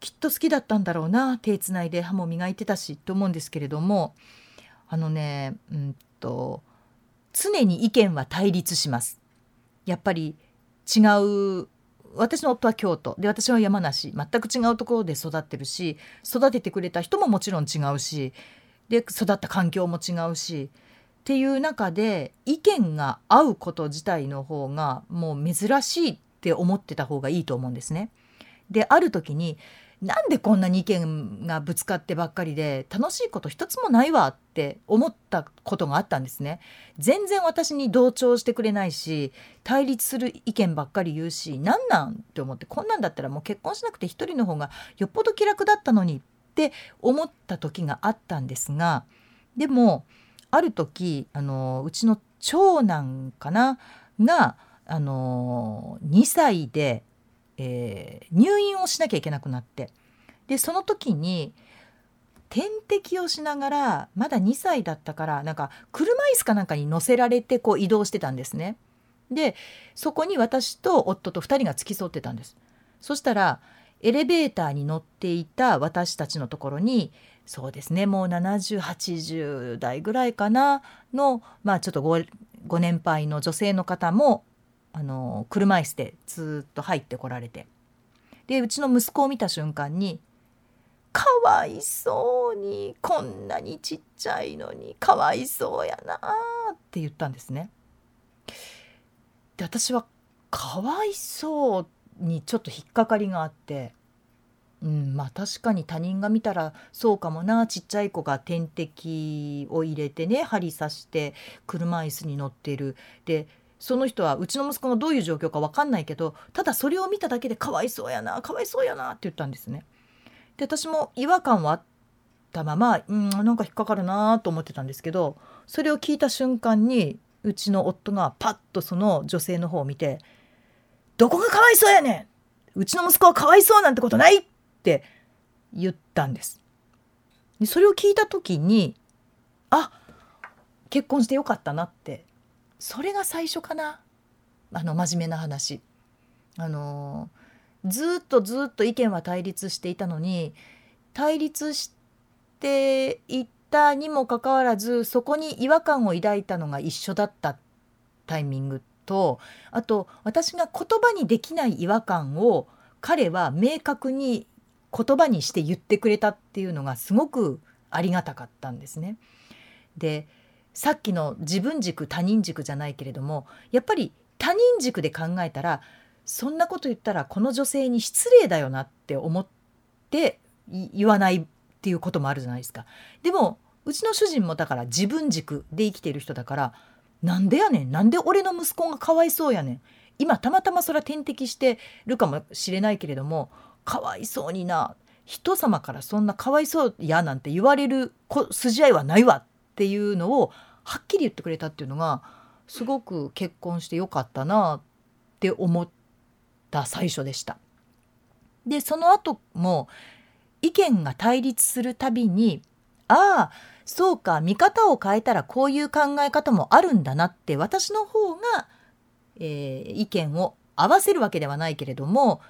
きっと好きだったんだろうな手つないで歯も磨いてたしと思うんですけれどもあのねうんと常に意見は対立します。やっぱり違う私の夫は京都で私は山梨全く違うところで育ってるし育ててくれた人ももちろん違うしで育った環境も違うしっていう中で意見が合うこと自体の方がもう珍しいって思ってた方がいいと思うんですね。である時になんでこんなに意見がぶつかってばっかりで楽しいこと一つもないわって思ったことがあったんですね。全然私に同調してくれないし対立する意見ばっかり言うし何なんって思ってこんなんだったらもう結婚しなくて一人の方がよっぽど気楽だったのにって思った時があったんですがでもある時あのうちの長男かながあの2歳で、えー、入院をしなきゃいけなくなってでその時に点滴をしながらまだ2歳だったからなんか車椅子かなんかに乗せられてこう移動してたんですね。でそこに私と夫と2人が付き添ってたんです。そしたらエレベーターに乗っていた私たちのところにそうですね。もう7080代ぐらいかな。のまあちょっとごご年配の女性の方もあの車椅子でずっと入ってこられて。でうちの息子を見た瞬間に「かわいそうにこんなにちっちゃいのにかわいそうやな」って言ったんですね。で私はかわいそうにちょっと引っかかりがあってうん、まあ確かに他人が見たらそうかもなちっちゃい子が点滴を入れてね針刺して車椅子に乗ってるでその人はうちの息子がどういう状況か分かんないけどただそれを見ただけでかわいそうやなかわいそうやなって言ったんですね。で私も違和感はあったままうんなんか引っかかるなと思ってたんですけどそれを聞いた瞬間にうちの夫がパッとその女性の方を見て「どこがかわいそうやねんうちの息子はかわいそうなんてことない!」ってって言ったんです。でそれを聞いた時にあ結婚してよかったなってそれが最初かなあの真面目な話。あのずっとずっと意見は対立していたのに対立していったにもかかわらずそこに違和感を抱いたのが一緒だったタイミングとあと私が言葉にできない違和感を彼は明確に言葉にして言ってくれたっていうのがすごくありがたかったんですね。でさっきの自分軸他人軸じゃないけれどもやっぱり他人軸で考えたらそんなこと言ったらこの女性に失礼だよなって思って言わないっていうこともあるじゃないですか。でもうちの主人もだから自分軸で生きてる人だからなんでやねんなんで俺の息子がかわいそうやねん今たまたまそれは点滴してるかもしれないけれどもかわいそうにな人様からそんなかわいそうやなんて言われる筋合いはないわっていうのをはっきり言ってくれたっていうのがすごく結婚してよかったなって思った最初でした。でその後も意見が対立するたびにああそうか見方を変えたらこういう考え方もあるんだなって私の方が、えー、意見を合わせるわけではないけれども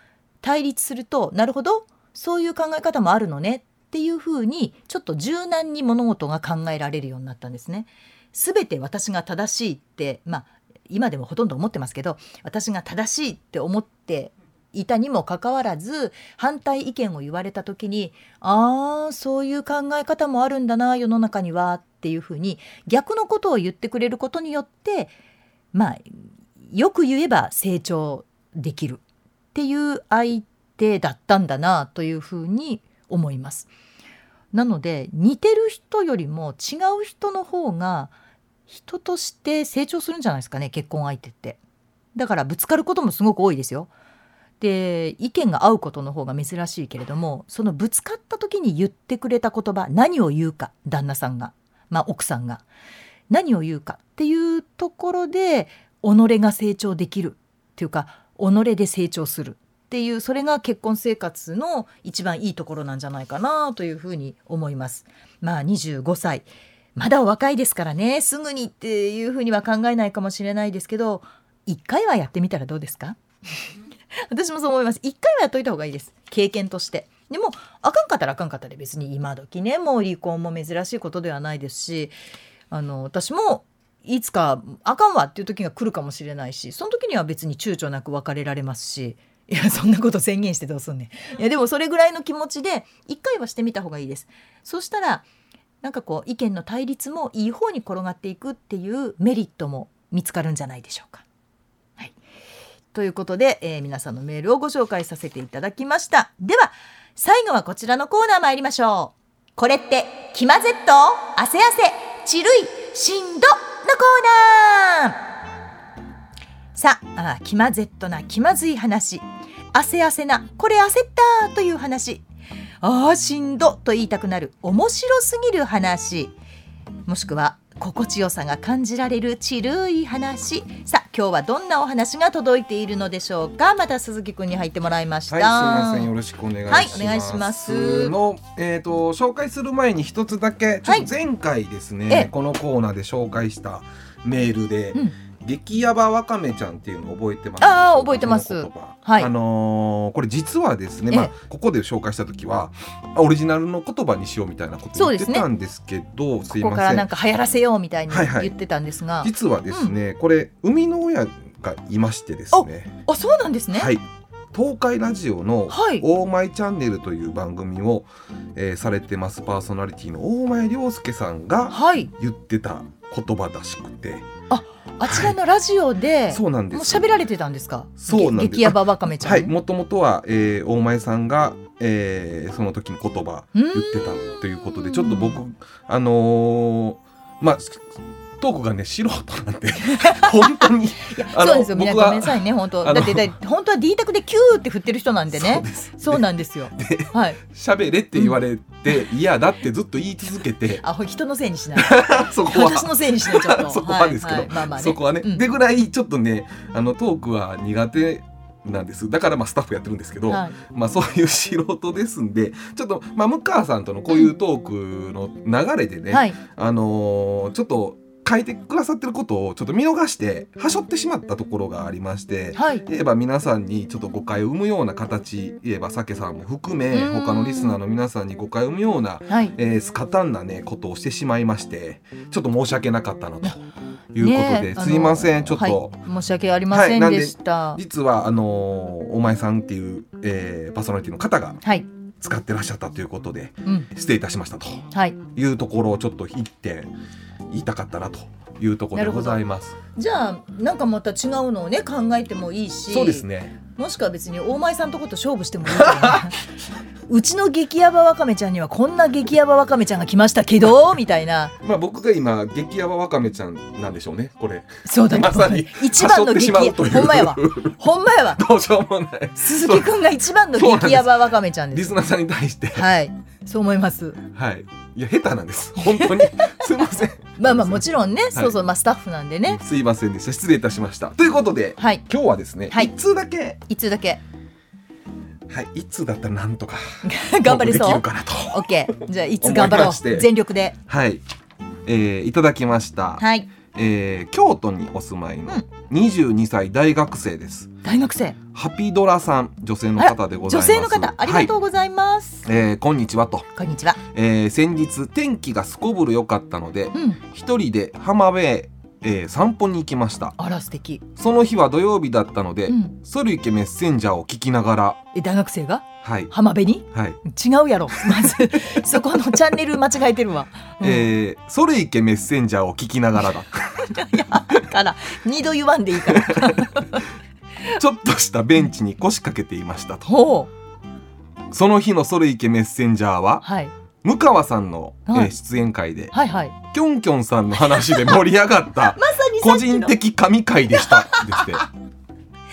対立するとなるほどそういう考え方もあるのねっていうふうにちょっと柔軟に物事が考えられるようになったんですね。すべて私が正しいってまあ今でもほとんど思ってますけど私が正しいって思っていたにもかかわらず反対意見を言われた時にああそういう考え方もあるんだな世の中にはっていうふうに逆のことを言ってくれることによってまあよく言えば成長できるっていう相手だったんだなというふうに思います。なので似てる人よりも違う人の方が人として成長するんじゃないですかね結婚相手って。だからぶつかることもすごく多いですよ。で意見が合うことの方が珍しいけれどもそのぶつかった時に言ってくれた言葉何を言うか旦那さんが、まあ、奥さんが何を言うかっていうところで己が成長できるっていうか己で成長するっていうそれが結婚生活の一番いいところなんじゃないかなというふうに思います。まあ25歳。まだお若いですからね。すぐにっていうふうには考えないかもしれないですけど一回はやってみたらどうですか？私もそう思います。一回はやっといた方がいいです。経験として。でもあかんかったらあかんかったで別に。今時ねもう離婚も珍しいことではないですしあの私もいつかあかんわっていう時が来るかもしれないしその時には別に躊躇なく別れられますしいやそんなこと宣言してどうすんねん。いやでもそれぐらいの気持ちで一回はしてみた方がいいです。そしたらなんかこう意見の対立もいい方に転がっていくっていうメリットも見つかるんじゃないでしょうか。はい。ということで、えー、皆さんのメールをご紹介させていただきました。では、最後はこちらのコーナー参りましょう。これって、キマゼット汗汗、チルい、しんど？ーナーさあ、気まぜっとな気まずい話。汗汗な、これ焦ったという話。ああ、しんどと言いたくなる面白すぎる話。もしくは心地よさが感じられるちるい話。さあ今日はどんなお話が届いているのでしょうか？また鈴木くんに入ってもらいました、はい、すみません。よろしくお願いします、はい、お願いします。のえっ、ー、と紹介する前に一つだけちょっと前回ですね、はい、このコーナーで紹介したメールで、うん激ヤバわかめちゃんっていうの覚えてます？ああ覚えてます。はい。あのー、これ実はですね、まあここで紹介した時はオリジナルの言葉にしようみたいなこと言ってたんですけど、す、ね、ここからなんか流行らせようみたいに言ってたんですが、はいはい、実はですね、うん、これ生みの親がいましてですね。あ、そうなんですね。はい。東海ラジオの「オーマイチャンネル」という番組を、えー、されてますパーソナリティの大前涼介さんが言ってた言葉らしくて。ああちらのラジオで、そうなんです。喋られてたんですか？そうなんです。激ヤバわかめちゃん。はい、もともとは、えー、大前さんが、えー、その時の言葉言ってたということで、ちょっと僕あのー、まあトークがね素人なんで 本当にそうですよ。皆ごめんなさいね本当。だってだ本当は D 卓でキューって振ってる人なんでね。そうなんですよ。はい。喋れって言われて嫌だってずっと言い続けて。あ人のせいにしない。そこは。私のせいにしないちょっと。そこはですけど、まあまあそこはね、でぐらいちょっとねあのトークは苦手なんです。だからまあスタッフやってるんですけど、はい、まあそういう素人ですんでちょっとまあ向川さんとのこういうトークの流れでね、はい、あのー、ちょっと書いてくださってることをちょっと見逃してはしょってしまったところがありまして、はい、言えば皆さんにちょっと誤解を生むような形言えばけさんも含め他のリスナーの皆さんに誤解を生むような、はい、えー、スカタンなねことをしてしまいましてちょっと申し訳なかったなと。いうことで、ね、すいませんちょっと、はい、申し訳ありませんでした、はい、実はあのー、お前さんっていう、えー、パーソナリティの方が、はい使ってらっしゃったということで、うん、失礼いたしましたとい。うところをちょっと一点言いたかったなというところでございます。じゃあなんかまた違うのをね考えてもいいしそうですね。もしくは別に大前さんとこと勝負してもいいけどねうちの激ヤバわかめちゃんにはこんな激ヤバわかめちゃんが来ましたけどみたいな。まあ僕が今激ヤバわかめちゃんなんでしょうねこれ。そうだね。まさに。一番の激ヤはしょってしまうという。ほんまやわ。ほんまやわ。どうしようもない。鈴木くんが一番の激ヤバわかめちゃんです。リスナーさんに対して。はいそう思います。はい。いや下手なんです。本当に。すいません。まあまあもちろんね、そうそうまあスタッフなんでね。すいませんでした。失礼いたしました。ということではい。今日はですね、はい。一通だけ。いつだけ。はい一通だったらなんとか 頑張れそう。できるかなと。オッケー。じゃあいつ頑張ろう。全力で。はい、えー、いただきました、はい。えー京都にお住まいの22歳大学生です、大学生。ハピドラさん女性の方でございます。女性の方ありがとう、うございます、はいえーこんにちはと、こんにちは。えー先日天気がすこぶる良かったのでうん。一人で浜辺へ、えー散歩に行きました。あら素敵。その日は土曜日だったので、うん。ソルイケメッセンジャーを聞きながらえ大学生が？はい浜辺に？はい、違うやろ。まずそこのチャンネル間違えてるわ、うん。えーソルイケメッセンジャーを聞きながらだ。だから二度言わんでいいから。ちょっとしたベンチに腰掛けていましたと。その日のソルイケメッセンジャーははい。向川さんの、えーはい。出演会ではいはい。キョンキョンさんの話で盛り上がったまさにさ個人的神回でした。でして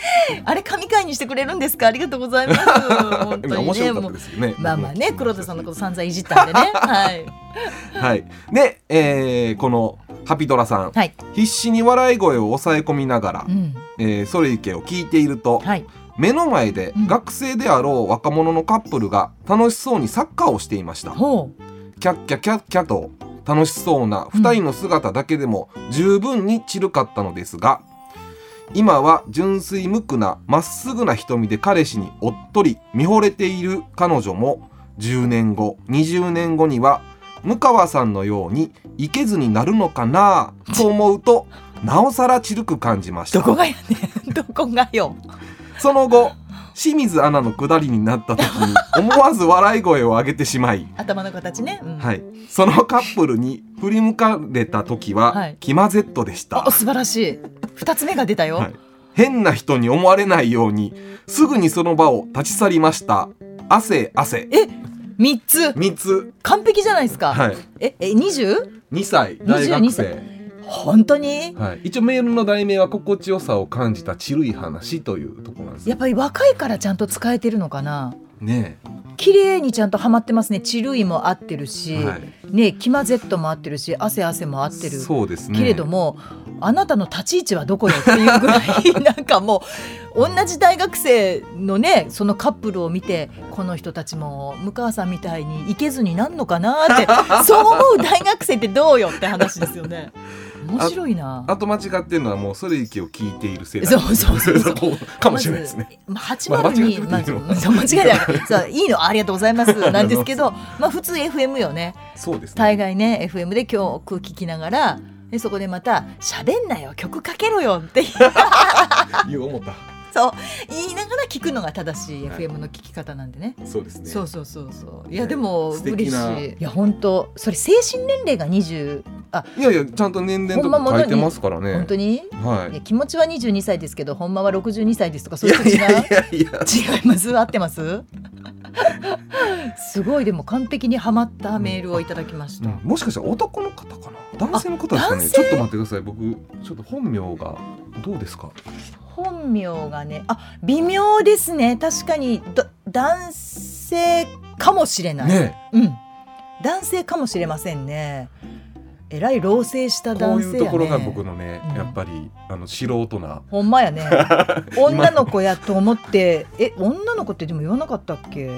あれ神回にしてくれるんですか？ありがとうございます。本当にねね。まあまあね黒田さんのこと散々いじったんでね。はい。はい。で、えーこのハピドラさん。はい。必死に笑い声を抑え込みながらう、ん。えーソルイケを聞いていると、はい。目の前でうん。学生であろう若者のカップルが楽しそうにサッカーをしていました。ほキャッキャキャッキャと楽しそうな2人の姿だけでも十分に散るかったのですが今は純粋無垢なまっすぐな瞳で彼氏におっとり見惚れている彼女も10年後20年後には向川さんのようにいけずになるのかなと思うとなおさらちるく感じました。どこがやねん。どこがよ。その後清水アナの下りになった時に思わず笑い声を上げてしまい。頭の形ね、うん。はい、そのカップルに振り向かれた時は、はい。キマゼットでした。お、素晴らしい二つ目が出たよ、はい、変な人に思われないようにすぐにその場を立ち去りました。汗汗。え三つ。三つ。完璧じゃないですか、はい。ええ二十？2歳大学22生。本当に？はい、一応メールの題名は心地よさを感じたちるい話というところなんですやっぱり若いからちゃんと使えてるのかなね綺麗にちゃんとはまってますね。チルイも合ってるし、はい。ねキマゼットも合ってるし汗汗も合ってる。そうですね。けれどもあなたの立ち位置はどこよっていうぐらいなんかもう同じ大学生のねそのカップルを見てこの人たちも向川さんみたいにいけずになんのかなってそう思う大学生ってどうよって話ですよね。面白いな。あと間違ってるのはもうそれ息を聞いている世代そうそうそうそう こかもしれないですね。まず八まあ割にま間違いない。そういいのありがとうございます なんですけど、まあ普通 FM よね。そうですね。大概ね FM で今日空気聞きながら。でそこでまた「喋んなよ曲かけろよ」って 言う思った。そう。言いながら聞くのが正しいはい。FM の聞き方なんでね。そうですね。そうそうそうそう。い。やねでも嬉しない。いや本当それ精神年齢が20あいやいやちゃんと年齢とか書いてますからね。本当に、はい。や気持ちは22歳ですけどほんまは62歳ですとかそい。ういう人違ういやいやいや。いや。違います？合ってます？すごいでも完璧にはまったメールをいただきました、もしかしたら男の方かな？男性の方ですかね？ちょっと待ってください。僕ちょっと本名がどうですか？本名がねあ微妙ですね。確かにど男性かもしれない、ね。うん。男性かもしれませんね。えらい老成したこう男性やね。いうところが僕のね、うん。やっぱりあの素人な。ほんまやね。女の子やと思ってえ女の子ってでも言わなかったっけ？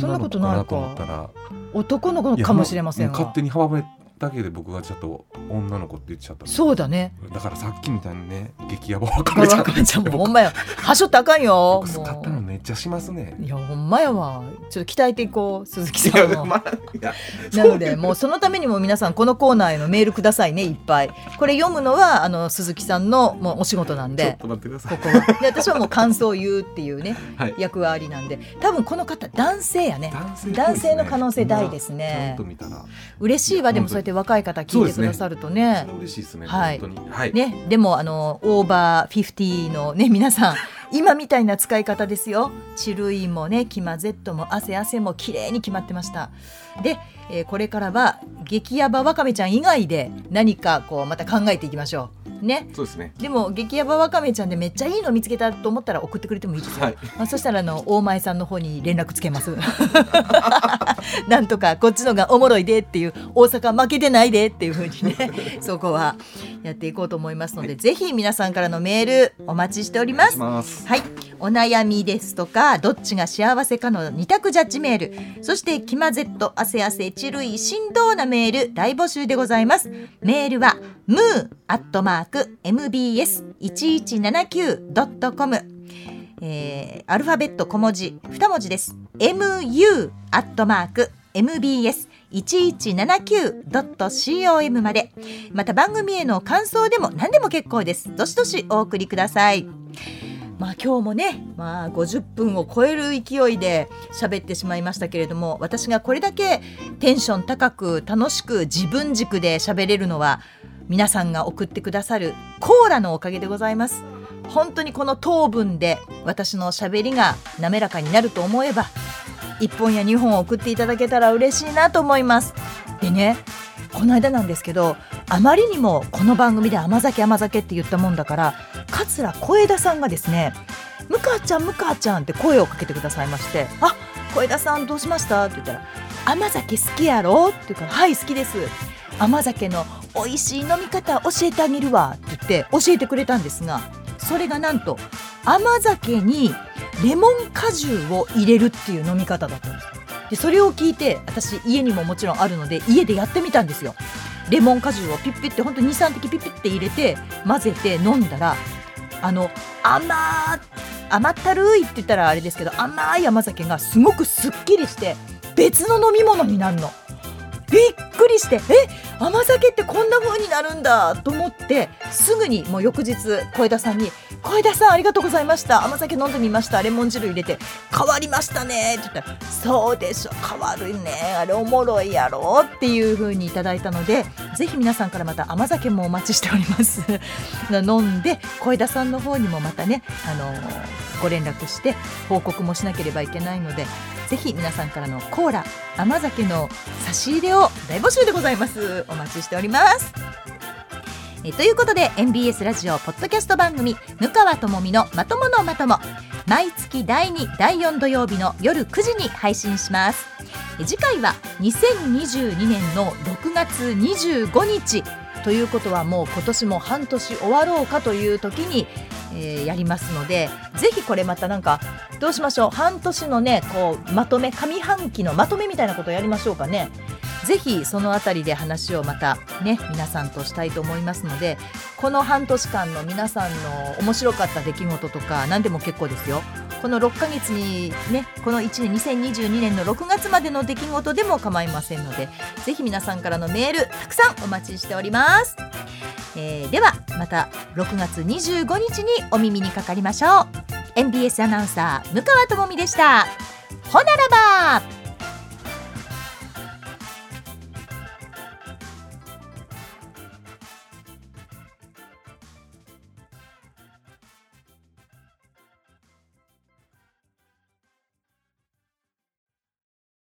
そんなことないか。男の子かもしれません勝手に阻めだけで僕がちょっと女の子って言っちゃったそうだね。だからさっきみたいにね激ヤバわかめちゃんもほんまや。はしょったらあかんよ僕使ったのめっちゃしますね。いやほんまやわ。ちょっと鍛えていこう鈴木いさんのやまあなのでもうそのためにも皆さんこのコーナーへのメールくださいねいっぱい。これ読むのはあの鈴木さんのもうお仕事なんちょっでと待ってください。ここは。で私はもう感想を言うっていうね はい。役割なんで。多分この方男性やね。男性ね。男性の可能性大ですね。今ちゃんと見たら。嬉しいわ。でもそうやって若い方聞いてくださるとね。それ嬉しいですね。はい。はい。ね、でもあのオーバーフィフティのね皆さん 今みたいな使い方ですよ。チルイもねキマゼットも汗汗も綺麗に決まってました。で、えー、これからは激ヤバわかめちゃん以外で何かこうまた考えていきましょう。ね。そうですね。でも激ヤバわかめちゃんでめっちゃいいの見つけたと思ったら送ってくれてもいいですよ、はい、まあ、そしたらあの大前さんの方に連絡つけます。なんとかこっちのがおもろいでっていう大阪負けてないでっていうふうにね。そこはやっていこうと思いますので、はい、ぜひ皆さんからのメールお待ちしております。はい。お悩みですとかどっちが幸せかの二択ジャッジメールそしてキマゼット汗汗チルイ振動なメール大募集でございます。メールはムーアットマーク mbs1179.com えー、アルファベット小文字2文字です。mu アットマーク 1179.com まで。また番組への感想でも何でも結構です。どしどしお送りください。まあ今日もね、まあ、50分を超える勢いで喋ってしまいましたけれども私がこれだけテンション高く楽しく自分軸で喋れるのは皆さんが送ってくださるコーラのおかげでございます。本当にこの糖分で私の喋りが滑らかになると思えば1本や2本送っていただけたら嬉しいなと思いますでねこの間なんですけどあまりにもこの番組で甘酒甘酒って言ったもんだから桂小枝さんがですね「むかちゃんむかちゃん」って声をかけてくださいまして「あ小枝さんどうしました?」って言ったら「甘酒好きやろ?」って言うから「はい好きです」甘酒の美味しい飲み方教えてあげるわって言って教えてくれたんですがそれがなんと甘酒にレモン果汁を入れるっていう飲み方だったんですでそれを聞いて私家にももちろんあるので家でやってみたんですよレモン果汁をピッピッてほんと23滴ピッピッて入れて混ぜて飲んだらあの甘甘ったるいって言ったらあれですけど甘い甘酒がすごくすっきりして別の飲み物になるの。びっくりしてえ甘酒ってこんな風になるんだと思ってすぐにもう翌日小枝さんに「小枝さんありがとうございました。甘酒飲んでみました。レモン汁入れて変わりましたね」って言ったら「そうでしょ変わるねあれおもろいやろ」っていう風にいただいたのでぜひ皆さんからまた甘酒もお待ちしております。飲んで小枝さんの方にもまたねあのご連絡して報告もしなければいけないのでぜひ皆さんからのコーラ甘酒の差し入れを大募集でございます。お待ちしております。えということで MBS ラジオポッドキャスト番組「向川智美のまとものまとも」毎月第2第4土曜日の夜9時に配信します。次回は2022年の6月25日。ということはもう今年も半年終わろうかという時にえー、やりますのでぜひこれまたなんかどうしましょう？半年のねこうまとめ上半期のまとめみたいなことをやりましょうかね。ぜひそのあたりで話をまたね皆さんとしたいと思いますのでこの半年間の皆さんの面白かった出来事とか何でも結構ですよ。この6ヶ月にねこの1年2022年の6月までの出来事でも構いませんのでぜひ皆さんからのメールたくさんお待ちしております。えー、ではまた6月25日にお耳にかかりましょう。NBS アナウンサー向川智美でした。ほならば。